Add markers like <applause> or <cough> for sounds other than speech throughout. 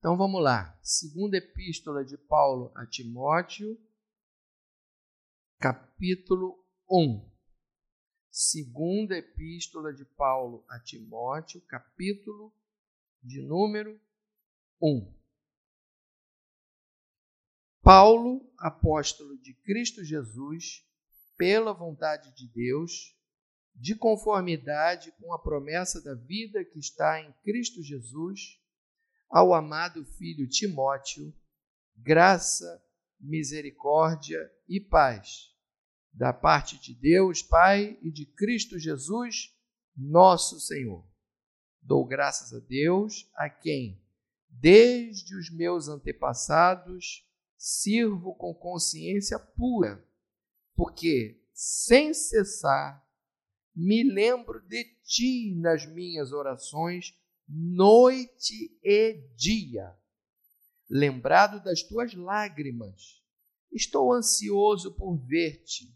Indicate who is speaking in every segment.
Speaker 1: Então vamos lá. Segunda Epístola de Paulo a Timóteo, capítulo 1. Segunda Epístola de Paulo a Timóteo, capítulo de número 1. Paulo, apóstolo de Cristo Jesus, pela vontade de Deus, de conformidade com a promessa da vida que está em Cristo Jesus, ao amado filho Timóteo, graça, misericórdia e paz, da parte de Deus Pai e de Cristo Jesus, nosso Senhor. Dou graças a Deus, a quem, desde os meus antepassados, sirvo com consciência pura, porque, sem cessar, me lembro de ti nas minhas orações noite e dia. Lembrado das tuas lágrimas, estou ansioso por ver-te,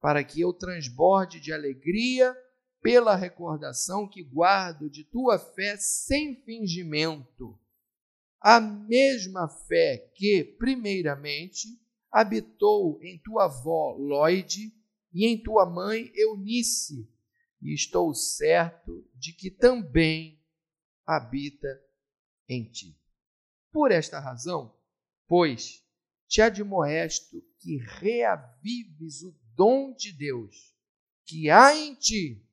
Speaker 1: para que eu transborde de alegria pela recordação que guardo de tua fé sem fingimento. A mesma fé que, primeiramente, habitou em tua avó Lloyd e em tua mãe Eunice, e estou certo de que também habita em ti. Por esta razão, pois, te admoesto que reavives o dom de Deus que há em ti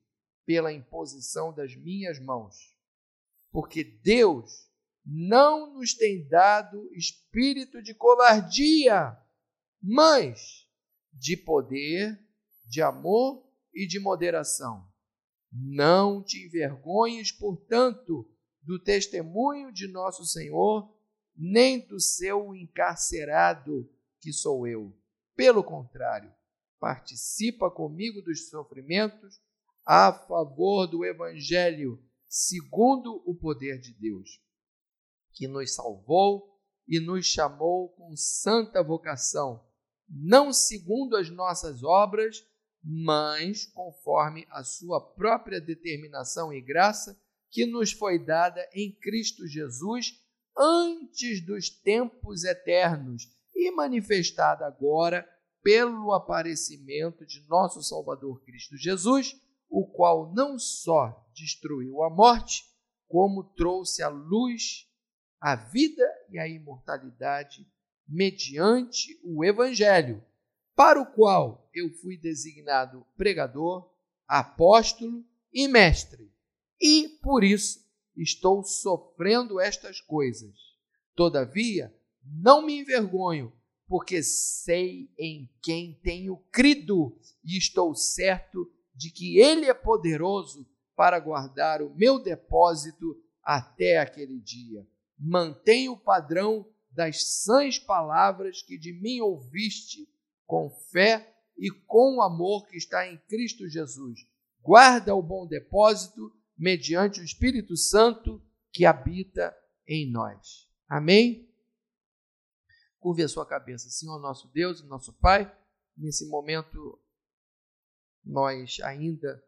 Speaker 1: pela imposição das minhas mãos. Porque Deus não nos tem dado espírito de covardia, mas de poder, de amor e de moderação. Não te envergonhes, portanto, do testemunho de nosso Senhor, nem do seu encarcerado, que sou eu. Pelo contrário, participa comigo dos sofrimentos a favor do Evangelho, segundo o poder de Deus, que nos salvou e nos chamou com santa vocação, não segundo as nossas obras, mas conforme a sua própria determinação e graça que nos foi dada em Cristo Jesus antes dos tempos eternos e manifestada agora pelo aparecimento de nosso Salvador Cristo Jesus, o qual não só destruiu a morte, como trouxe a luz, a vida e a imortalidade mediante o Evangelho, para o qual eu fui designado pregador, apóstolo e mestre e por isso estou sofrendo estas coisas. Todavia, não me envergonho, porque sei em quem tenho crido e estou certo de que Ele é poderoso para guardar o meu depósito até aquele dia. Mantenha o padrão das sãs palavras que de mim ouviste, com fé e com o amor que está em Cristo Jesus. Guarda o bom depósito mediante o Espírito Santo que habita em nós. Amém? Curve a sua cabeça, Senhor nosso Deus e nosso Pai, nesse momento nós ainda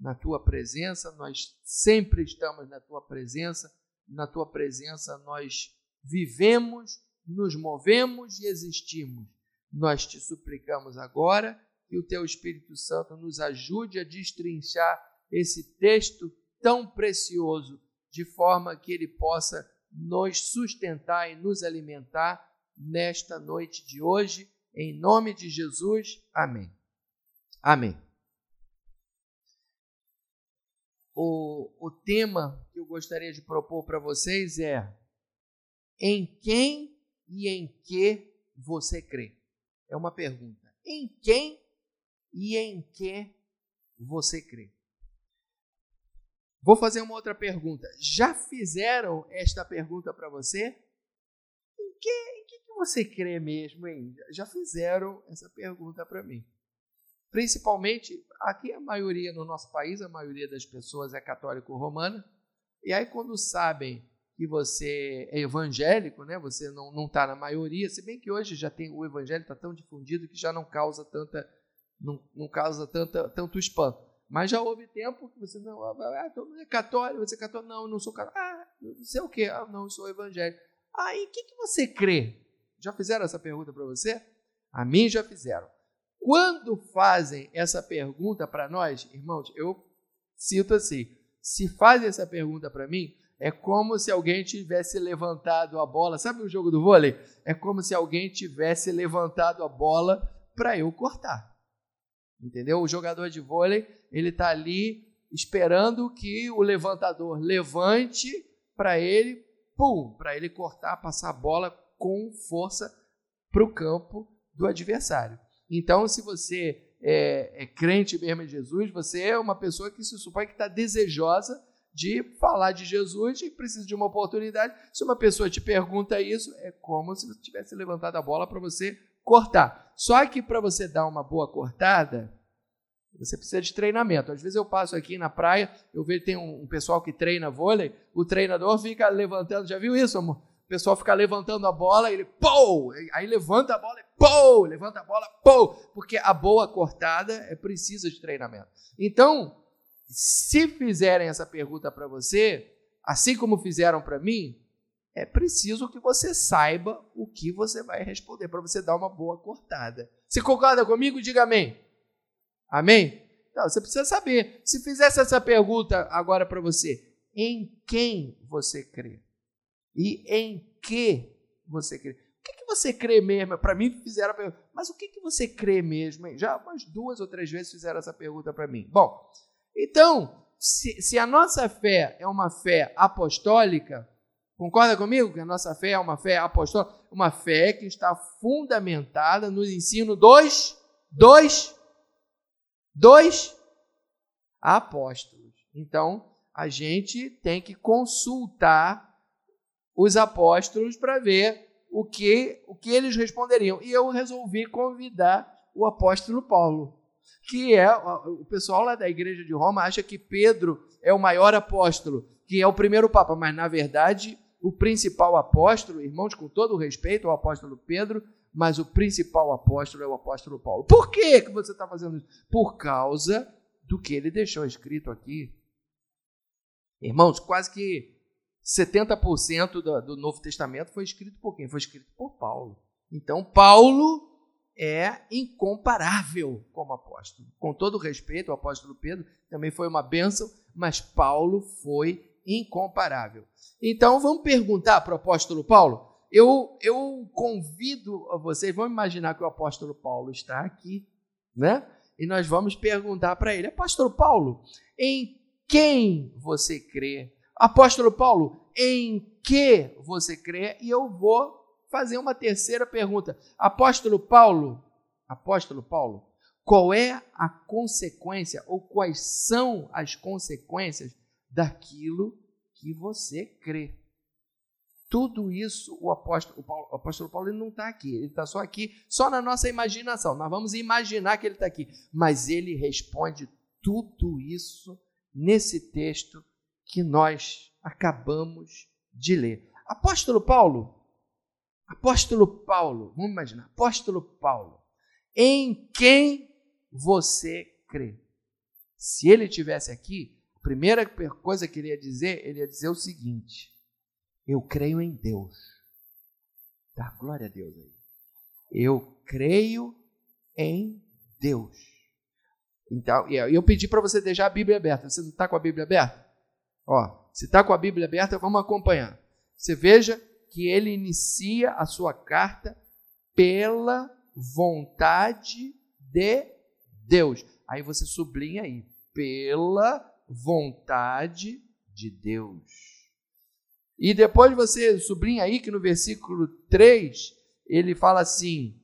Speaker 1: na tua presença, nós sempre estamos na tua presença, na tua presença nós vivemos, nos movemos e existimos. Nós te suplicamos agora que o teu Espírito Santo nos ajude a destrinchar esse texto tão precioso, de forma que ele possa nos sustentar e nos alimentar nesta noite de hoje. Em nome de Jesus, amém. Amém. O, o tema que eu gostaria de propor para vocês é: em quem e em que você crê? É uma pergunta. Em quem e em que você crê? Vou fazer uma outra pergunta. Já fizeram esta pergunta para você? Em que, em que você crê mesmo, hein? Já fizeram essa pergunta para mim. Principalmente, aqui a maioria no nosso país, a maioria das pessoas é católico-romana. E aí, quando sabem que você é evangélico, né? Você não está na maioria, se bem que hoje já tem o evangelho está tão difundido que já não causa tanta não, não causa tanta, tanto espanto. Mas já houve tempo que você não, ah, todo mundo é católico, você é católico, não, eu não sou católico. Ah, você é o quê? Ah, não, eu sou evangélico. Aí, o que, que você crê? Já fizeram essa pergunta para você? A mim já fizeram. Quando fazem essa pergunta para nós, irmãos, eu cito assim: se fazem essa pergunta para mim, é como se alguém tivesse levantado a bola. Sabe o jogo do vôlei? É como se alguém tivesse levantado a bola para eu cortar. Entendeu? O jogador de vôlei, ele está ali esperando que o levantador levante para ele, pum, para ele cortar, passar a bola com força para o campo do adversário. Então, se você é, é, crente mesmo em Jesus, você é uma pessoa que se supõe que está desejosa de falar de Jesus e precisa de uma oportunidade. Se uma pessoa te pergunta isso, é como se você tivesse levantado a bola para você cortar. Só que para você dar uma boa cortada, você precisa de treinamento. Às vezes eu passo aqui na praia, eu vejo tem um, pessoal que treina vôlei, o treinador fica levantando, já viu isso, amor? O pessoal fica levantando a bola, ele pô, aí levanta a bola e pô, levanta a bola, pô, porque a boa cortada é precisa de treinamento. Então, se fizerem essa pergunta para você, assim como fizeram para mim, é preciso que você saiba o que você vai responder para você dar uma boa cortada. Se concorda comigo, diga amém. Amém? Então, você precisa saber. Se fizesse essa pergunta agora para você, em quem você crê? E em que você crê? O que, que você crê mesmo? Para mim fizeram a pergunta, mas o que, que você crê mesmo? Já umas duas ou três vezes fizeram essa pergunta para mim. Bom, então, se, se a nossa fé é uma fé apostólica, concorda comigo que a nossa fé é uma fé apostólica? Uma fé que está fundamentada no ensino dos, dos, dos apóstolos. Então, a gente tem que consultar os apóstolos para ver o que, o que eles responderiam. E eu resolvi convidar o apóstolo Paulo, que é o pessoal lá da igreja de Roma acha que Pedro é o maior apóstolo, que é o primeiro papa, mas na verdade o principal apóstolo, irmãos, com todo o respeito ao apóstolo Pedro, mas o principal apóstolo é o apóstolo Paulo. Por que, que você está fazendo isso? Por causa do que ele deixou escrito aqui. Irmãos, quase que 70% do, do Novo Testamento foi escrito por quem? Foi escrito por Paulo. Então, Paulo é incomparável como apóstolo. Com todo respeito, o apóstolo Pedro também foi uma bênção, mas Paulo foi incomparável. Então, vamos perguntar para o apóstolo Paulo? Eu, eu convido a vocês, vamos imaginar que o apóstolo Paulo está aqui, né? E nós vamos perguntar para ele, apóstolo Paulo, em quem você crê? Apóstolo Paulo, em que você crê? E eu vou fazer uma terceira pergunta. Apóstolo Paulo, apóstolo Paulo, qual é a consequência ou quais são as consequências daquilo que você crê? Tudo isso o apóstolo, o, Paulo, o apóstolo Paulo ele não está aqui, ele está só aqui, só na nossa imaginação. Nós vamos imaginar que ele está aqui, mas ele responde tudo isso nesse texto que nós acabamos de ler. Apóstolo Paulo, apóstolo Paulo, vamos imaginar, apóstolo Paulo, em quem você crê? Se ele tivesse aqui, primeira coisa que ele ia dizer, ele ia dizer o seguinte: eu creio em Deus. Dá glória a Deus aí. Eu creio em Deus. Então, eu pedi para você deixar a Bíblia aberta. Você não está com a Bíblia aberta? Ó, se está com a Bíblia aberta, vamos acompanhar. Você veja que ele inicia a sua carta pela vontade de Deus. Aí você sublinha aí, pela vontade de Deus. E depois você sublinha aí que no versículo 3, ele fala assim,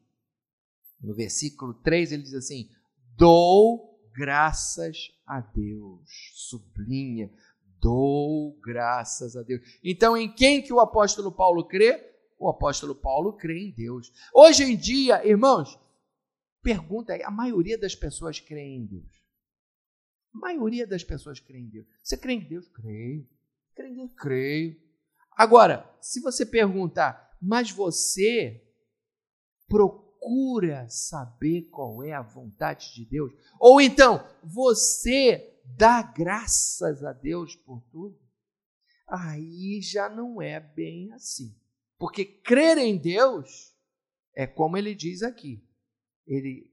Speaker 1: no versículo 3 ele diz assim: "Dou graças a Deus". Sublinha Dou graças a Deus. Então, em quem que o apóstolo Paulo crê? O apóstolo Paulo crê em Deus. Hoje em dia, irmãos, pergunta aí, a maioria das pessoas crê em Deus. A maioria das pessoas crê em Deus. Você crê em Deus? Creio. Crê em Deus? Creio. Agora, se você perguntar, mas você procura saber qual é a vontade de Deus? Ou então, você dá graças a Deus por tudo, aí já não é bem assim. Porque crer em Deus é como ele diz aqui. Ele,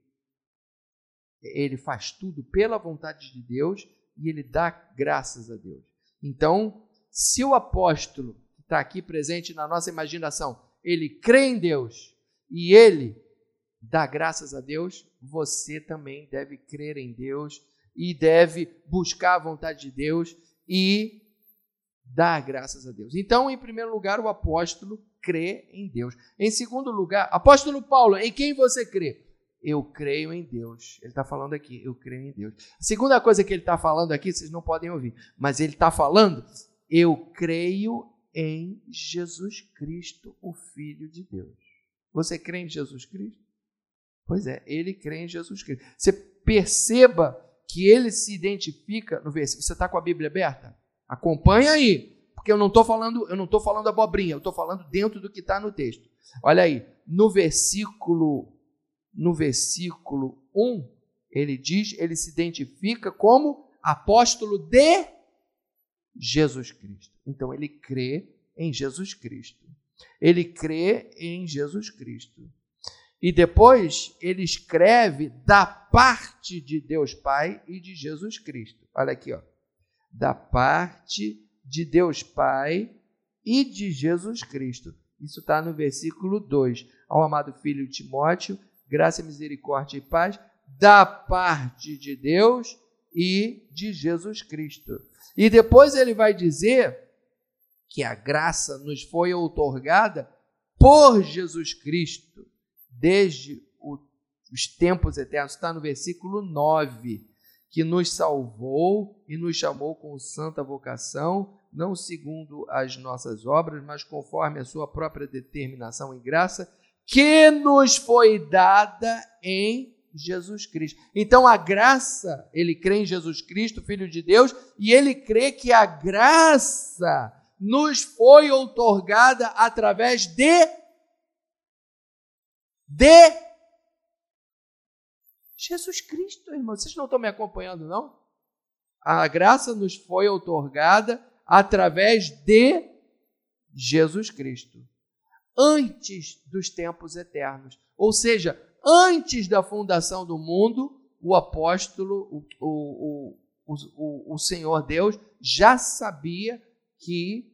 Speaker 1: ele faz tudo pela vontade de Deus e ele dá graças a Deus. Então, se o apóstolo que está aqui presente na nossa imaginação, ele crê em Deus e ele dá graças a Deus, você também deve crer em Deus e deve buscar a vontade de Deus e dar graças a Deus. Então, em primeiro lugar, o apóstolo crê em Deus. Em segundo lugar, apóstolo Paulo, em quem você crê? Eu creio em Deus. Ele está falando aqui, eu creio em Deus. A segunda coisa que ele está falando aqui, vocês não podem ouvir, mas ele está falando, eu creio em Jesus Cristo, o Filho de Deus. Você crê em Jesus Cristo? Pois é, ele crê em Jesus Cristo. Você perceba que ele se identifica no versículo. Você está com a Bíblia aberta? Acompanha aí, porque eu não estou falando, eu não estou falando abobrinha, eu estou falando dentro do que está no texto. Olha aí, no versículo, no versículo 1, ele diz, ele se identifica como apóstolo de Jesus Cristo. Então ele crê em Jesus Cristo. Ele crê em Jesus Cristo. E depois ele escreve da parte de Deus Pai e de Jesus Cristo. Olha aqui, ó. Da parte de Deus Pai e de Jesus Cristo. Isso está no versículo 2. Ao amado filho Timóteo, graça, misericórdia e paz, da parte de Deus e de Jesus Cristo. E depois ele vai dizer que a graça nos foi outorgada por Jesus Cristo desde os tempos eternos, está no versículo 9, que nos salvou e nos chamou com santa vocação, não segundo as nossas obras, mas conforme a sua própria determinação e graça, que nos foi dada em Jesus Cristo. Então a graça, ele crê em Jesus Cristo, Filho de Deus, e ele crê que a graça nos foi outorgada através de de Jesus Cristo, irmão. Vocês não estão me acompanhando, não? A graça nos foi outorgada através de Jesus Cristo, antes dos tempos eternos. Ou seja, antes da fundação do mundo, o apóstolo, o, o, o, o, Senhor Deus, já sabia que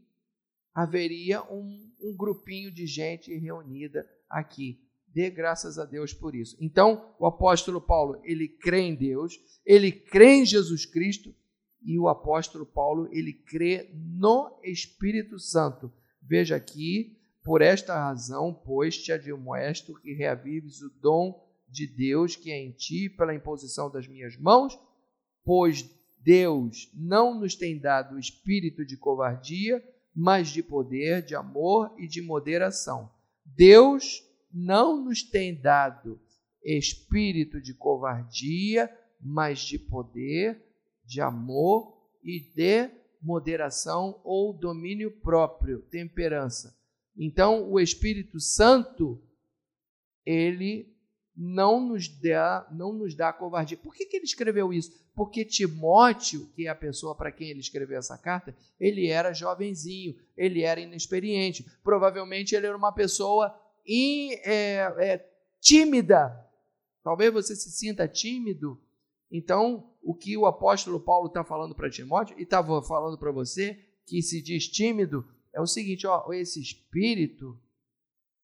Speaker 1: haveria um, um grupinho de gente reunida aqui Dê graças a Deus por isso. Então, o apóstolo Paulo, ele crê em Deus, ele crê em Jesus Cristo e o apóstolo Paulo, ele crê no Espírito Santo. Veja aqui, por esta razão, pois te admoesto que reavives o dom de Deus que é em ti pela imposição das minhas mãos, pois Deus não nos tem dado o espírito de covardia, mas de poder, de amor e de moderação. Deus não nos tem dado espírito de covardia, mas de poder, de amor e de moderação ou domínio próprio, temperança. Então, o Espírito Santo, ele não nos dá, não nos dá covardia. Por que, que ele escreveu isso? Porque Timóteo, que é a pessoa para quem ele escreveu essa carta, ele era jovenzinho, ele era inexperiente. Provavelmente ele era uma pessoa e é, é, tímida. Talvez você se sinta tímido. Então, o que o apóstolo Paulo está falando para Timóteo e estava falando para você, que se diz tímido, é o seguinte: ó, esse espírito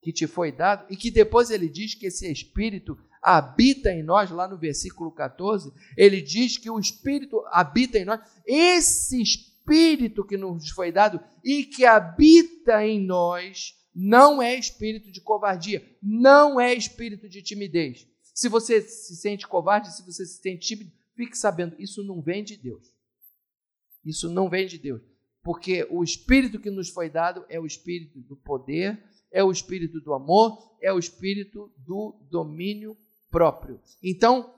Speaker 1: que te foi dado, e que depois ele diz que esse espírito habita em nós, lá no versículo 14, ele diz que o espírito habita em nós. Esse espírito que nos foi dado e que habita em nós não é espírito de covardia, não é espírito de timidez. Se você se sente covarde, se você se sente tímido, fique sabendo, isso não vem de Deus. Isso não vem de Deus. Porque o espírito que nos foi dado é o espírito do poder, é o espírito do amor, é o espírito do domínio próprio. Então,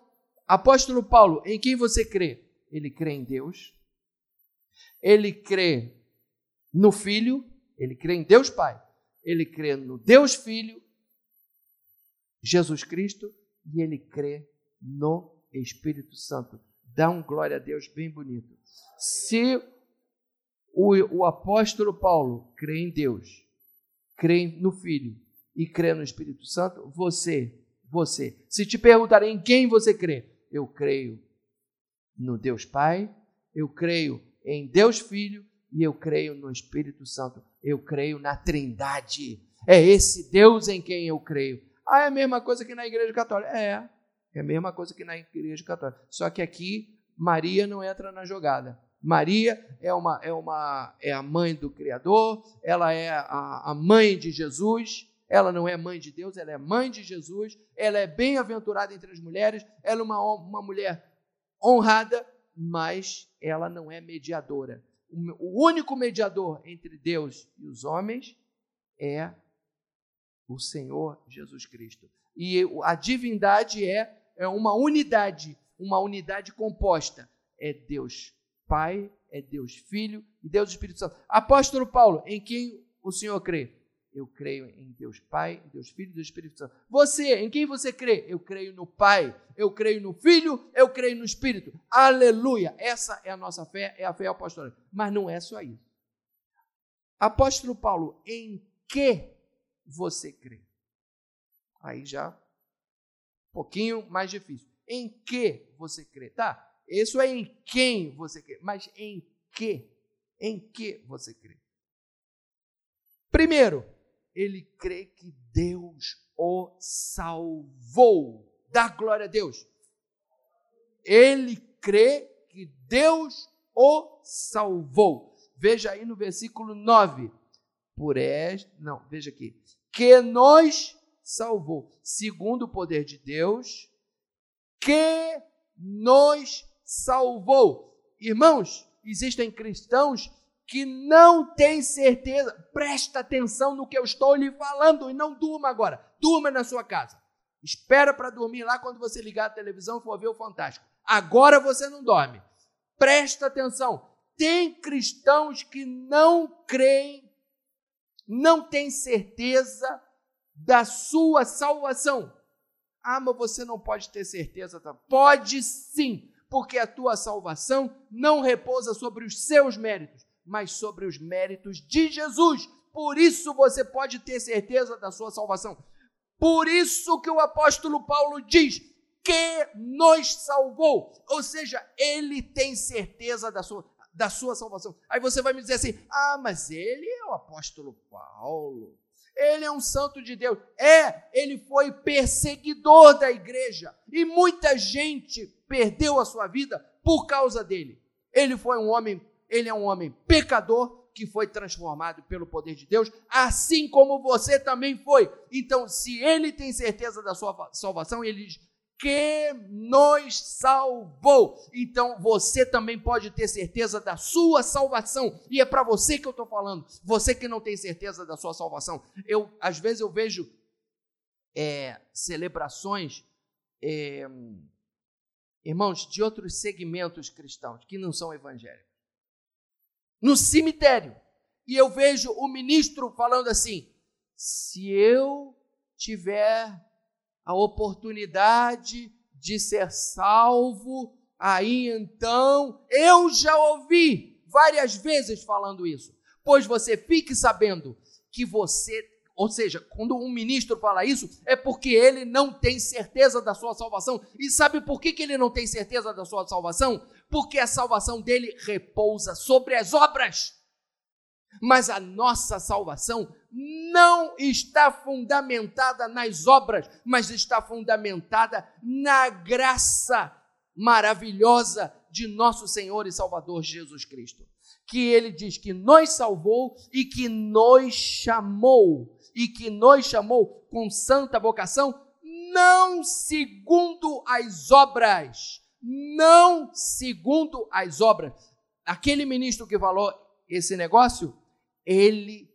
Speaker 1: apóstolo Paulo, em quem você crê? Ele crê em Deus, ele crê no Filho, ele crê em Deus Pai, ele crê no Deus Filho, Jesus Cristo, e ele crê no Espírito Santo. Dá um glória a Deus bem bonito. Se o, o apóstolo Paulo crê em Deus, crê no Filho e crê no Espírito Santo, você, você. Se te perguntarem em quem você crê, eu creio no Deus Pai, eu creio em Deus Filho e eu creio no Espírito Santo. Eu creio na Trindade. É esse Deus em quem eu creio. Ah, é a mesma coisa que na Igreja Católica. É, é a mesma coisa que na Igreja Católica. Só que aqui Maria não entra na jogada. Maria é uma é uma é a mãe do Criador, ela é a, a mãe de Jesus. Ela não é mãe de Deus, ela é mãe de Jesus. Ela é bem-aventurada entre as mulheres. Ela é uma, uma mulher honrada, mas ela não é mediadora. O único mediador entre Deus e os homens é o Senhor Jesus Cristo. E a divindade é, é uma unidade, uma unidade composta. É Deus Pai, é Deus Filho e Deus Espírito Santo. Apóstolo Paulo, em quem o Senhor crê? Eu creio em Deus Pai, Deus Filho e Deus Espírito Santo. Você, em quem você crê? Eu creio no Pai, eu creio no Filho, eu creio no Espírito. Aleluia! Essa é a nossa fé, é a fé apostólica. Mas não é só isso. Apóstolo Paulo, em que você crê? Aí já um pouquinho mais difícil. Em que você crê? Tá, isso é em quem você crê, mas em que? Em que você crê? Primeiro, ele crê que Deus o salvou. Dá glória a Deus. Ele crê que Deus o salvou. Veja aí no versículo 9. Por esta, não, veja aqui. Que nos salvou, segundo o poder de Deus, que nos salvou. Irmãos, existem cristãos que não tem certeza, presta atenção no que eu estou lhe falando e não durma agora. Durma na sua casa. Espera para dormir lá quando você ligar a televisão e for ver o Fantástico. Agora você não dorme. Presta atenção. Tem cristãos que não creem, não têm certeza da sua salvação. Ah, mas você não pode ter certeza. Tá? Pode sim, porque a tua salvação não repousa sobre os seus méritos, mas sobre os méritos de Jesus. Por isso você pode ter certeza da sua salvação. Por isso que o apóstolo Paulo diz que nos salvou, ou seja, ele tem certeza da sua, da sua salvação. Aí você vai me dizer assim: ah, mas ele é o apóstolo Paulo, ele é um santo de Deus. É, ele foi perseguidor da igreja e muita gente perdeu a sua vida por causa dele. Ele foi um homem ele é um homem pecador que foi transformado pelo poder de Deus, assim como você também foi. Então, se ele tem certeza da sua salvação, ele diz que nos salvou. Então você também pode ter certeza da sua salvação. E é para você que eu estou falando. Você que não tem certeza da sua salvação. Eu às vezes eu vejo é, celebrações, é, irmãos, de outros segmentos cristãos que não são evangélicos no cemitério. E eu vejo o ministro falando assim: se eu tiver a oportunidade de ser salvo, aí então eu já ouvi várias vezes falando isso. Pois você fique sabendo que você, ou seja, quando um ministro fala isso, é porque ele não tem certeza da sua salvação. E sabe por que, que ele não tem certeza da sua salvação? porque a salvação dele repousa sobre as obras. Mas a nossa salvação não está fundamentada nas obras, mas está fundamentada na graça maravilhosa de nosso Senhor e Salvador Jesus Cristo. Que ele diz que nos salvou e que nos chamou, e que nos chamou com santa vocação, não segundo as obras, não segundo as obras. Aquele ministro que falou esse negócio, ele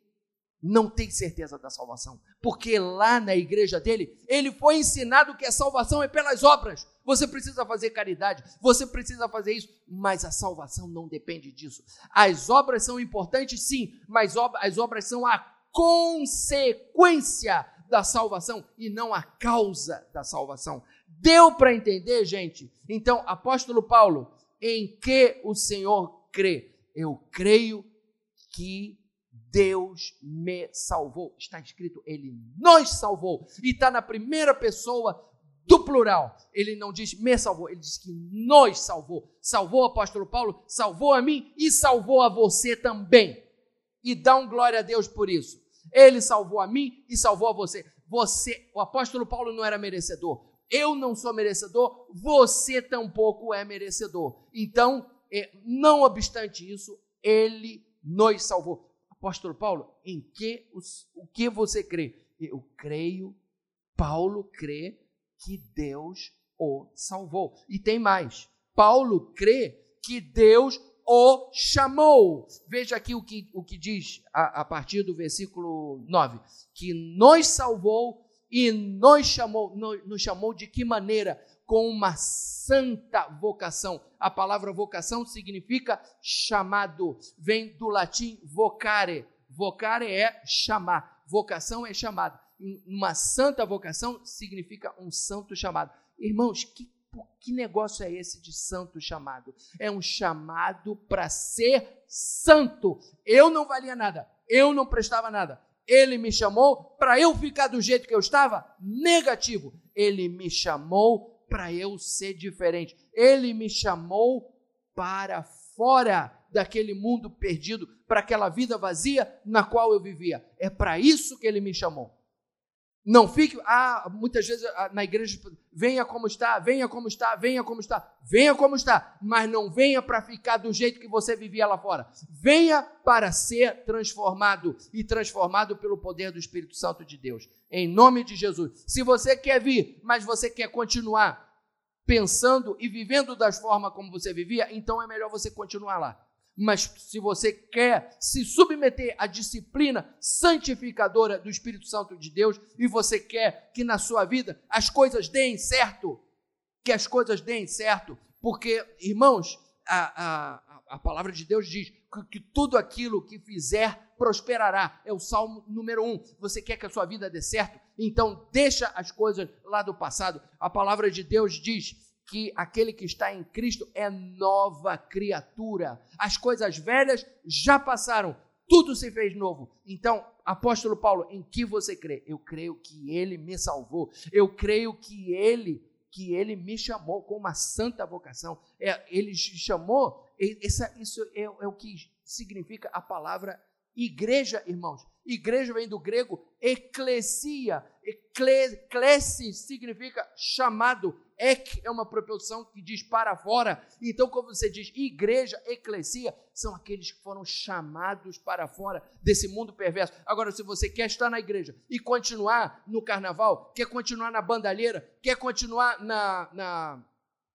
Speaker 1: não tem certeza da salvação, porque lá na igreja dele, ele foi ensinado que a salvação é pelas obras. Você precisa fazer caridade, você precisa fazer isso, mas a salvação não depende disso. As obras são importantes, sim, mas as obras são a consequência da salvação e não a causa da salvação. Deu para entender, gente? Então, apóstolo Paulo, em que o Senhor crê? Eu creio que Deus me salvou. Está escrito, Ele nos salvou. E está na primeira pessoa do plural. Ele não diz me salvou, ele diz que nos salvou. Salvou o apóstolo Paulo, salvou a mim e salvou a você também. E dá um glória a Deus por isso. Ele salvou a mim e salvou a você. Você, o apóstolo Paulo não era merecedor. Eu não sou merecedor, você tampouco é merecedor. Então, é, não obstante isso, ele nos salvou. Apóstolo Paulo, em que o que você crê? Eu creio, Paulo crê que Deus o salvou. E tem mais. Paulo crê que Deus o chamou. Veja aqui o que, o que diz a, a partir do versículo 9: que nos salvou e nos chamou. Nos, nos chamou de que maneira? Com uma santa vocação. A palavra vocação significa chamado, vem do latim vocare. Vocare é chamar, vocação é chamado. Uma santa vocação significa um santo chamado. Irmãos, que que negócio é esse de santo chamado? É um chamado para ser santo. Eu não valia nada, eu não prestava nada. Ele me chamou para eu ficar do jeito que eu estava? Negativo. Ele me chamou para eu ser diferente. Ele me chamou para fora daquele mundo perdido, para aquela vida vazia na qual eu vivia. É para isso que ele me chamou. Não fique, ah, muitas vezes ah, na igreja, venha como está, venha como está, venha como está, venha como está, mas não venha para ficar do jeito que você vivia lá fora. Venha para ser transformado e transformado pelo poder do Espírito Santo de Deus. Em nome de Jesus. Se você quer vir, mas você quer continuar pensando e vivendo das formas como você vivia, então é melhor você continuar lá. Mas se você quer se submeter à disciplina santificadora do Espírito Santo de Deus e você quer que na sua vida as coisas deem certo, que as coisas deem certo, porque, irmãos, a, a, a palavra de Deus diz que, que tudo aquilo que fizer prosperará. É o salmo número um. Você quer que a sua vida dê certo? Então deixa as coisas lá do passado. A palavra de Deus diz que aquele que está em Cristo é nova criatura. As coisas velhas já passaram, tudo se fez novo. Então, apóstolo Paulo, em que você crê? Eu creio que ele me salvou. Eu creio que ele que ele me chamou com uma santa vocação. É, ele chamou, essa, isso é, é o que significa a palavra igreja, irmãos. Igreja vem do grego eclesia. Eclesi significa chamado. Ek é uma propulsão que diz para fora. Então, quando você diz igreja, eclesia, são aqueles que foram chamados para fora desse mundo perverso. Agora, se você quer estar na igreja e continuar no carnaval, quer continuar na bandalheira, quer continuar na, na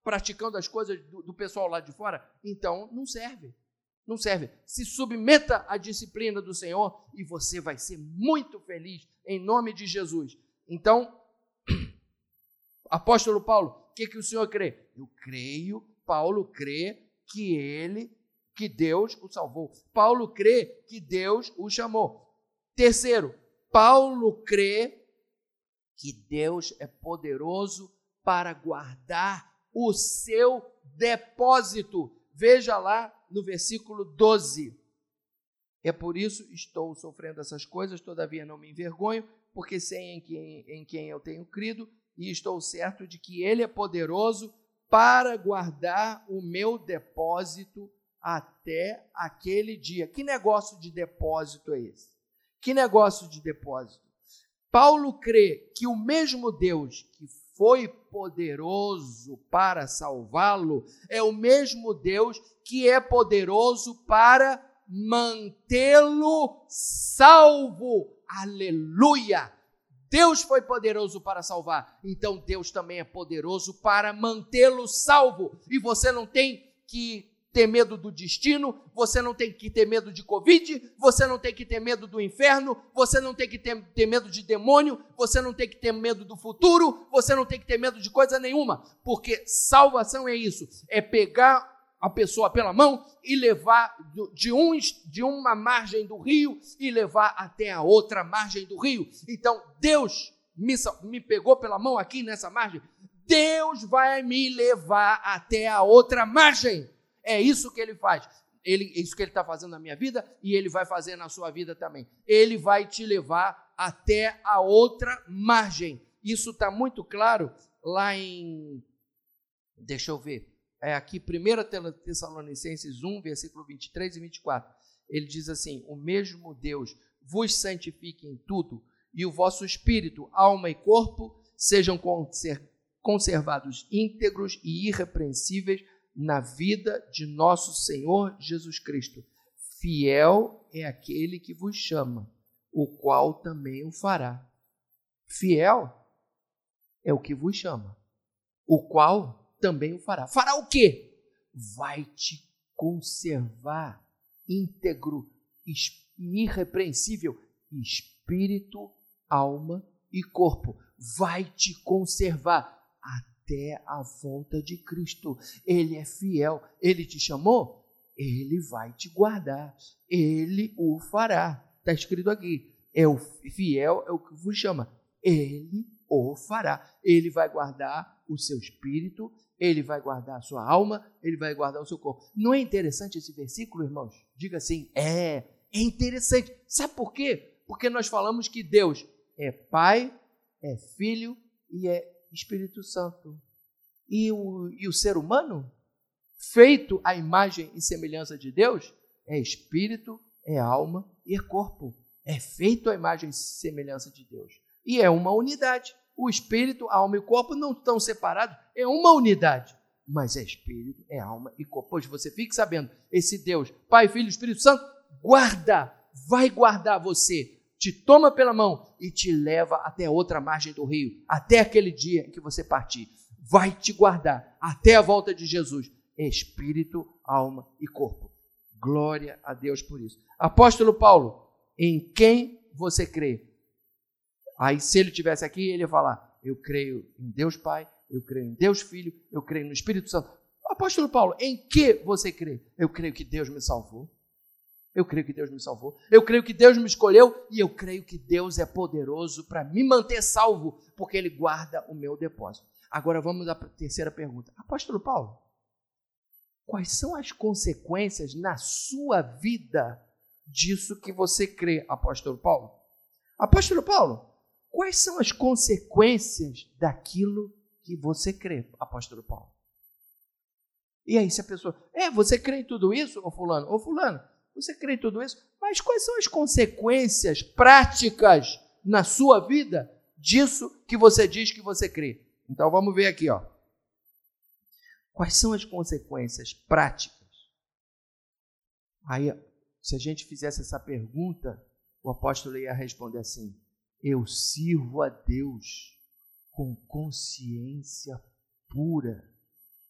Speaker 1: praticando as coisas do, do pessoal lá de fora, então não serve. Não serve. Se submeta à disciplina do Senhor e você vai ser muito feliz em nome de Jesus. Então, <clears throat> Apóstolo Paulo, o que, que o senhor crê? Eu creio, Paulo crê que ele, que Deus o salvou. Paulo crê que Deus o chamou. Terceiro, Paulo crê que Deus é poderoso para guardar o seu depósito. Veja lá no versículo 12. É por isso estou sofrendo essas coisas, todavia não me envergonho, porque sei em quem, em quem eu tenho crido e estou certo de que Ele é poderoso para guardar o meu depósito até aquele dia. Que negócio de depósito é esse? Que negócio de depósito? Paulo crê que o mesmo Deus que foi poderoso para salvá-lo é o mesmo Deus que é poderoso para mantê-lo salvo. Aleluia! Deus foi poderoso para salvar, então Deus também é poderoso para mantê-lo salvo. E você não tem que ter medo do destino, você não tem que ter medo de Covid, você não tem que ter medo do inferno, você não tem que ter, ter medo de demônio, você não tem que ter medo do futuro, você não tem que ter medo de coisa nenhuma, porque salvação é isso, é pegar a pessoa pela mão e levar de, um, de uma margem do rio e levar até a outra margem do rio. Então, Deus me, me pegou pela mão aqui nessa margem, Deus vai me levar até a outra margem. É isso que ele faz. ele, isso que ele está fazendo na minha vida e ele vai fazer na sua vida também. Ele vai te levar até a outra margem. Isso está muito claro lá em. Deixa eu ver. É aqui, 1 Tessalonicenses 1, versículo 23 e 24. Ele diz assim: O mesmo Deus vos santifique em tudo, e o vosso espírito, alma e corpo sejam conservados íntegros e irrepreensíveis na vida de nosso Senhor Jesus Cristo. Fiel é aquele que vos chama, o qual também o fará. Fiel é o que vos chama, o qual também o fará. Fará o quê? Vai te conservar íntegro irrepreensível, espírito, alma e corpo. Vai te conservar até a volta de Cristo. Ele é fiel. Ele te chamou? Ele vai te guardar. Ele o fará. Está escrito aqui. É o fiel, é o que vos chama. Ele o fará. Ele vai guardar o seu espírito, ele vai guardar a sua alma, ele vai guardar o seu corpo. Não é interessante esse versículo, irmãos? Diga assim: é, é interessante. Sabe por quê? Porque nós falamos que Deus é Pai, é Filho e é Espírito Santo. E o, e o ser humano, feito à imagem e semelhança de Deus, é espírito, é alma e é corpo. É feito à imagem e semelhança de Deus. E é uma unidade. O espírito, a alma e o corpo não estão separados, é uma unidade. Mas é espírito, é alma e corpo. Pois você fique sabendo, esse Deus, Pai, Filho Espírito Santo, guarda, vai guardar você te toma pela mão e te leva até outra margem do rio, até aquele dia em que você partir. Vai te guardar até a volta de Jesus, espírito, alma e corpo. Glória a Deus por isso. Apóstolo Paulo, em quem você crê? Aí, se ele tivesse aqui, ele ia falar: Eu creio em Deus Pai, eu creio em Deus Filho, eu creio no Espírito Santo. Apóstolo Paulo, em que você crê? Eu creio que Deus me salvou. Eu creio que Deus me salvou. Eu creio que Deus me escolheu e eu creio que Deus é poderoso para me manter salvo, porque Ele guarda o meu depósito. Agora vamos à terceira pergunta. Apóstolo Paulo, quais são as consequências na sua vida disso que você crê, Apóstolo Paulo? Apóstolo Paulo, quais são as consequências daquilo que você crê, Apóstolo Paulo? E aí, se a pessoa, é, você crê em tudo isso, ô fulano? Ô fulano, você crê em tudo isso? Mas quais são as consequências práticas na sua vida disso que você diz que você crê? Então vamos ver aqui, ó. Quais são as consequências práticas? Aí, se a gente fizesse essa pergunta, o apóstolo ia responder assim: Eu sirvo a Deus com consciência pura.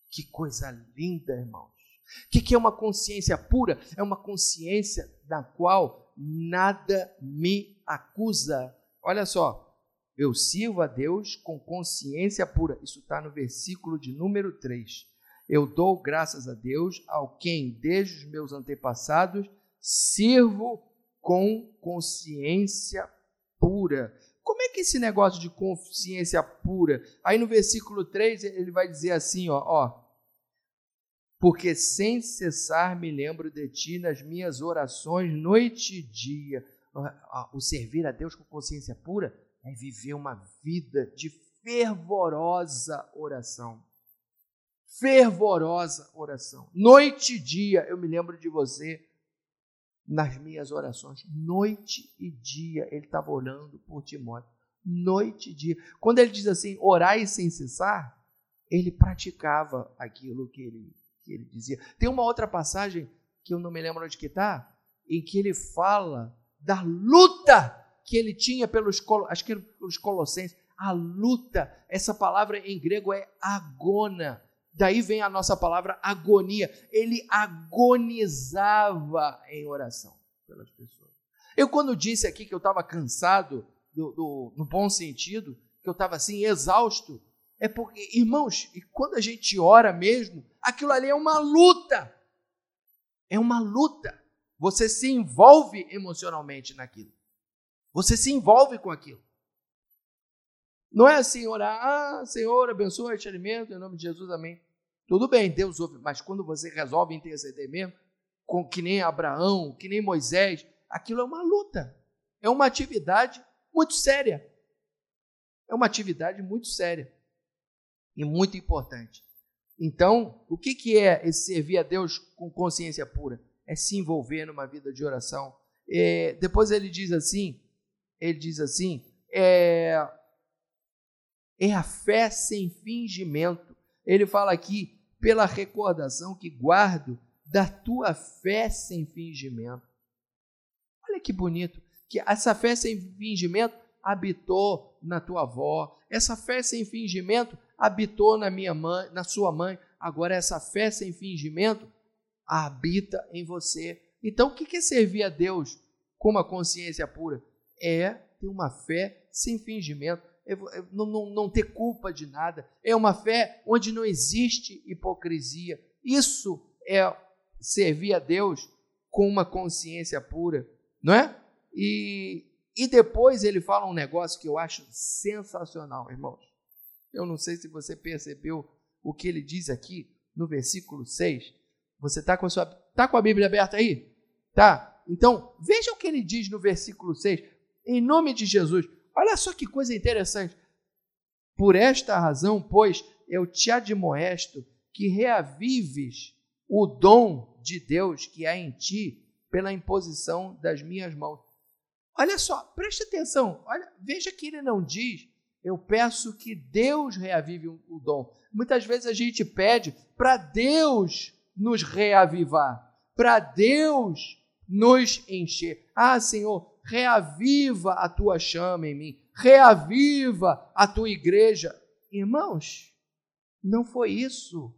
Speaker 1: Que coisa linda, irmãos. O que, é uma consciência pura? É uma consciência da qual nada me acusa. Olha só, eu sirvo a Deus com consciência pura. Isso está no versículo de número 3. Eu dou graças a Deus ao quem, desde os meus antepassados, sirvo com consciência pura. Como é que esse negócio de consciência pura? Aí no versículo 3 ele vai dizer assim, ó, ó porque sem cessar me lembro de ti nas minhas orações, noite e dia. O servir a Deus com consciência pura é viver uma vida de fervorosa oração. Fervorosa oração. Noite e dia eu me lembro de você nas minhas orações. Noite e dia ele estava orando por Timóteo. Noite e dia. Quando ele diz assim, orai sem cessar, ele praticava aquilo que ele que ele dizia. Tem uma outra passagem que eu não me lembro onde que está, em que ele fala da luta que ele tinha pelos, acho que pelos colossenses. A luta, essa palavra em grego é agona. Daí vem a nossa palavra agonia. Ele agonizava em oração pelas pessoas. Eu, quando disse aqui que eu estava cansado, do, do, no bom sentido, que eu estava assim, exausto, é porque, irmãos, e quando a gente ora mesmo, aquilo ali é uma luta. É uma luta. Você se envolve emocionalmente naquilo. Você se envolve com aquilo. Não é assim orar, ah, Senhor, abençoa este alimento, em nome de Jesus, amém. Tudo bem, Deus ouve, mas quando você resolve interceder mesmo, com, que nem Abraão, que nem Moisés. Aquilo é uma luta, é uma atividade muito séria. É uma atividade muito séria e muito importante. Então, o que, que é esse servir a Deus com consciência pura? É se envolver numa vida de oração. É, depois ele diz assim, ele diz assim, é, é a fé sem fingimento. Ele fala aqui, pela recordação que guardo da tua fé sem fingimento. Olha que bonito, que essa fé sem fingimento habitou na tua avó, essa fé sem fingimento habitou na minha mãe, na sua mãe. Agora essa fé sem fingimento habita em você. Então, o que é servir a Deus com uma consciência pura? É ter uma fé sem fingimento, é, é não, não, não ter culpa de nada. É uma fé onde não existe hipocrisia. Isso é servir a Deus com uma consciência pura, não é? E, e depois ele fala um negócio que eu acho sensacional, irmãos. Eu não sei se você percebeu o que ele diz aqui no versículo 6. Você está com, a sua, tá com a Bíblia aberta aí? Tá? Então, veja o que ele diz no versículo 6. Em nome de Jesus. Olha só que coisa interessante. Por esta razão, pois, eu te admoesto que reavives o dom de Deus que há em ti pela imposição das minhas mãos. Olha só, preste atenção. Olha, veja que ele não diz eu peço que Deus reavive o dom. Muitas vezes a gente pede para Deus nos reavivar, para Deus nos encher. Ah, Senhor, reaviva a tua chama em mim, reaviva a tua igreja. Irmãos, não foi isso.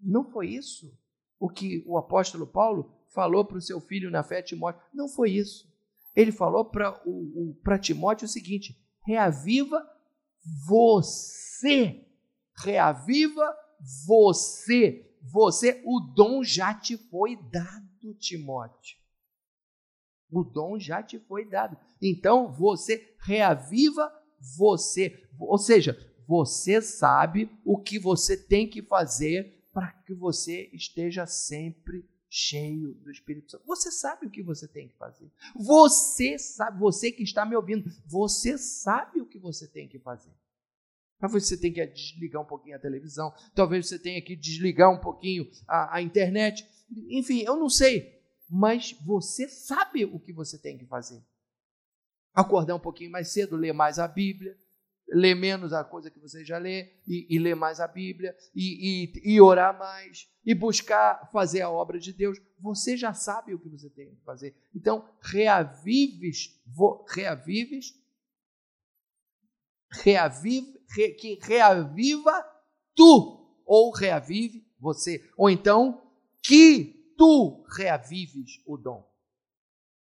Speaker 1: Não foi isso o que o apóstolo Paulo falou para o seu filho na fé, Timóteo. Não foi isso. Ele falou para Timóteo o seguinte: reaviva você. Reaviva você. Você, o dom já te foi dado, Timóteo. O dom já te foi dado. Então, você reaviva você. Ou seja, você sabe o que você tem que fazer para que você esteja sempre cheio do Espírito Santo. Você sabe o que você tem que fazer. Você sabe, você que está me ouvindo, você sabe o que você tem que fazer. Talvez você tenha que desligar um pouquinho a televisão, talvez você tenha que desligar um pouquinho a, a internet. Enfim, eu não sei, mas você sabe o que você tem que fazer. Acordar um pouquinho mais cedo, ler mais a Bíblia, ler menos a coisa que você já lê, e, e ler mais a Bíblia, e, e, e, orar mais, e buscar fazer a obra de Deus. Você já sabe o que você tem que fazer. Então, reavives, reavives, reavive, re, que reaviva tu, ou reavive você, ou então que tu reavives o dom.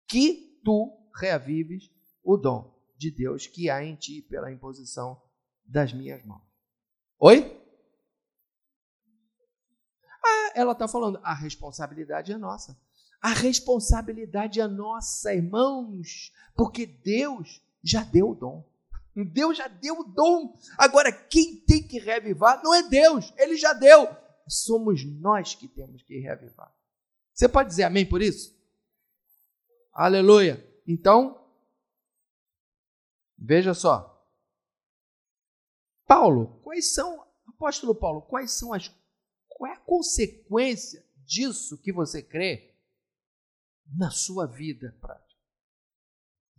Speaker 1: Que tu reavives o dom de Deus que há em ti pela imposição das minhas mãos. Oi? Ah, ela está falando, a responsabilidade é nossa. A responsabilidade é nossa, irmãos, porque Deus já deu o dom. Deus já deu o dom. Agora, quem tem que reavivar não é Deus, ele já deu. Somos nós que temos que reavivar. Você pode dizer amém por isso? Aleluia. Então, Veja só. Paulo, quais são, apóstolo Paulo, quais são as qual é a consequência disso que você crê na sua vida prática?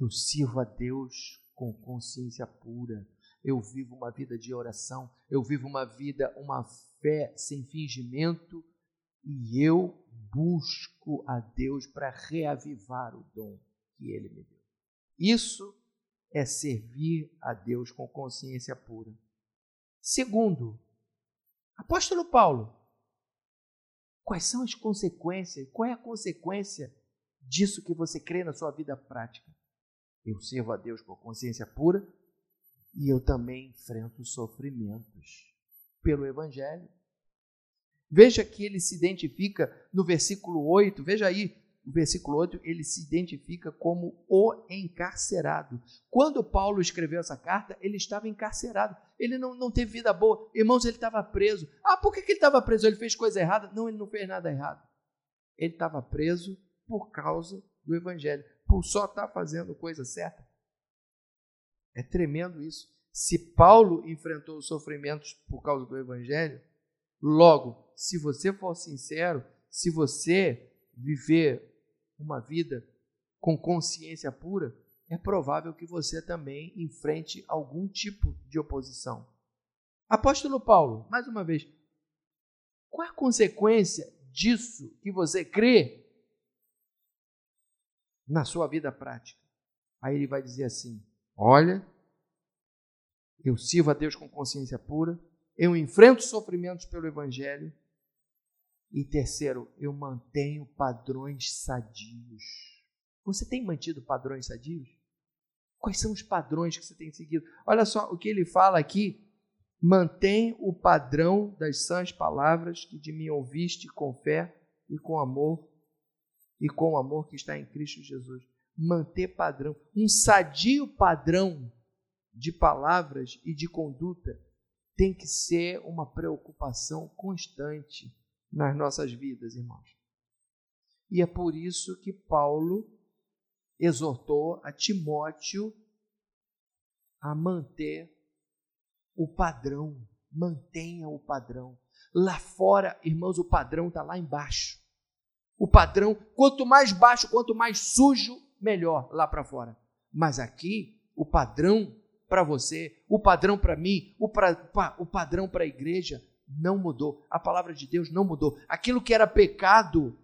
Speaker 1: Eu sirvo a Deus com consciência pura. Eu vivo uma vida de oração, eu vivo uma vida, uma fé sem fingimento e eu busco a Deus para reavivar o dom que ele me deu. Isso é servir a Deus com consciência pura. Segundo, apóstolo Paulo, quais são as consequências? Qual é a consequência disso que você crê na sua vida prática? Eu sirvo a Deus com consciência pura e eu também enfrento sofrimentos pelo Evangelho. Veja que ele se identifica no versículo 8, veja aí, o versículo 8, ele se identifica como o encarcerado. Quando Paulo escreveu essa carta, ele estava encarcerado. Ele não, não teve vida boa. Irmãos, ele estava preso. Ah, por que, que ele estava preso? Ele fez coisa errada? Não, ele não fez nada errado. Ele estava preso por causa do Evangelho, por só estar tá fazendo coisa certa. É tremendo isso. Se Paulo enfrentou os sofrimentos por causa do Evangelho, logo, se você for sincero, se você viver uma vida com consciência pura, é provável que você também enfrente algum tipo de oposição. Apóstolo Paulo, mais uma vez, qual é a consequência disso que você crê na sua vida prática? Aí ele vai dizer assim: Olha, eu sirvo a Deus com consciência pura, eu enfrento sofrimentos pelo Evangelho, e terceiro, eu mantenho padrões sadios. Você tem mantido padrões sadios? Quais são os padrões que você tem seguido? Olha só o que ele fala aqui. Mantém o padrão das sãs palavras que de mim ouviste com fé e com amor, e com o amor que está em Cristo Jesus. Manter padrão, um sadio padrão de palavras e de conduta tem que ser uma preocupação constante nas nossas vidas, irmãos. E é por isso que Paulo exortou a Timóteo a manter o padrão, mantenha o padrão. Lá fora, irmãos, o padrão está lá embaixo. O padrão, quanto mais baixo, quanto mais sujo, melhor lá para fora. Mas aqui, o padrão para você, o padrão para mim, o, pra, o padrão para a igreja não mudou. A palavra de Deus não mudou. Aquilo que era pecado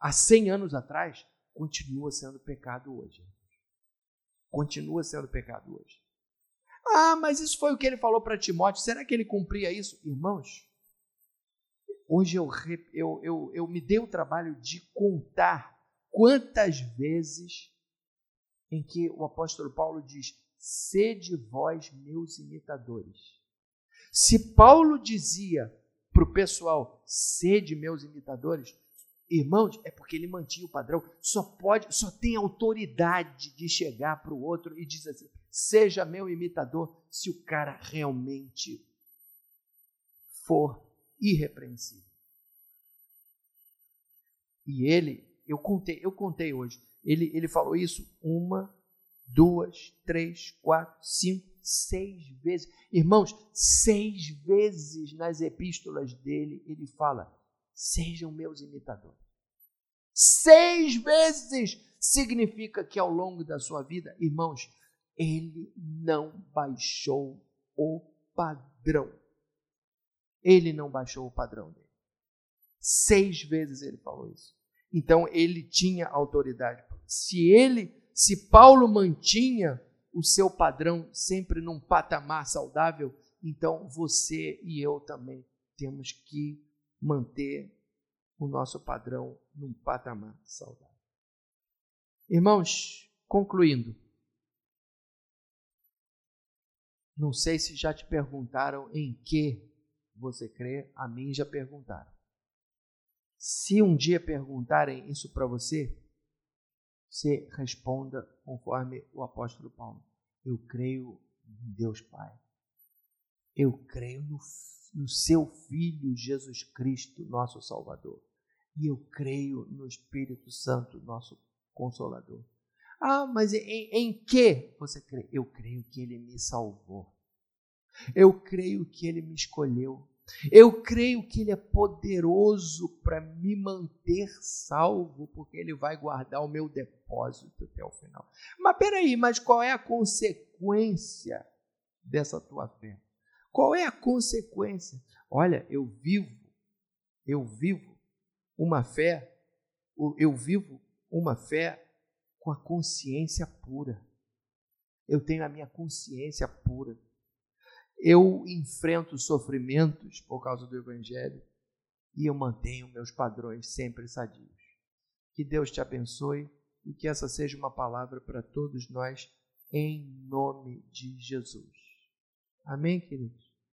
Speaker 1: há 100 anos atrás, continua sendo pecado hoje. Continua sendo pecado hoje. Ah, mas isso foi o que ele falou para Timóteo. Será que ele cumpria isso? Irmãos, hoje eu, eu, eu, eu me dei o trabalho de contar quantas vezes em que o apóstolo Paulo diz: Sede vós meus imitadores. Se Paulo dizia para o pessoal: Sede meus imitadores, irmãos, é porque ele mantinha o padrão. Só pode, só tem autoridade de chegar para o outro e dizer assim: Seja meu imitador, se o cara realmente for irrepreensível. E ele, eu contei, eu contei hoje, ele, ele falou isso uma, duas, três, quatro, cinco, seis vezes. Irmãos, seis vezes nas epístolas dele ele fala: sejam meus imitadores. Seis vezes significa que ao longo da sua vida, irmãos, ele não baixou o padrão. Ele não baixou o padrão dele. Seis vezes ele falou isso. Então ele tinha autoridade se ele, se Paulo mantinha o seu padrão sempre num patamar saudável, então você e eu também temos que manter o nosso padrão num patamar saudável. Irmãos, concluindo, não sei se já te perguntaram em que você crê, a mim já perguntaram. Se um dia perguntarem isso para você, você responda conforme o apóstolo Paulo. Eu creio em Deus Pai. Eu creio no, no seu Filho Jesus Cristo, nosso Salvador. E eu creio no Espírito Santo, nosso Consolador. Ah, mas em, em que você crê? Eu creio que Ele me salvou. Eu creio que Ele me escolheu. Eu creio que Ele é poderoso para me manter salvo, porque Ele vai guardar o meu depósito até o final. Mas peraí, mas qual é a consequência dessa tua fé? Qual é a consequência? Olha, eu vivo, eu vivo uma fé, eu vivo uma fé com a consciência pura. Eu tenho a minha consciência pura eu enfrento sofrimentos por causa do Evangelho e eu mantenho meus padrões sempre sadios. Que Deus te abençoe e que essa seja uma palavra para todos nós, em nome de Jesus. Amém, queridos?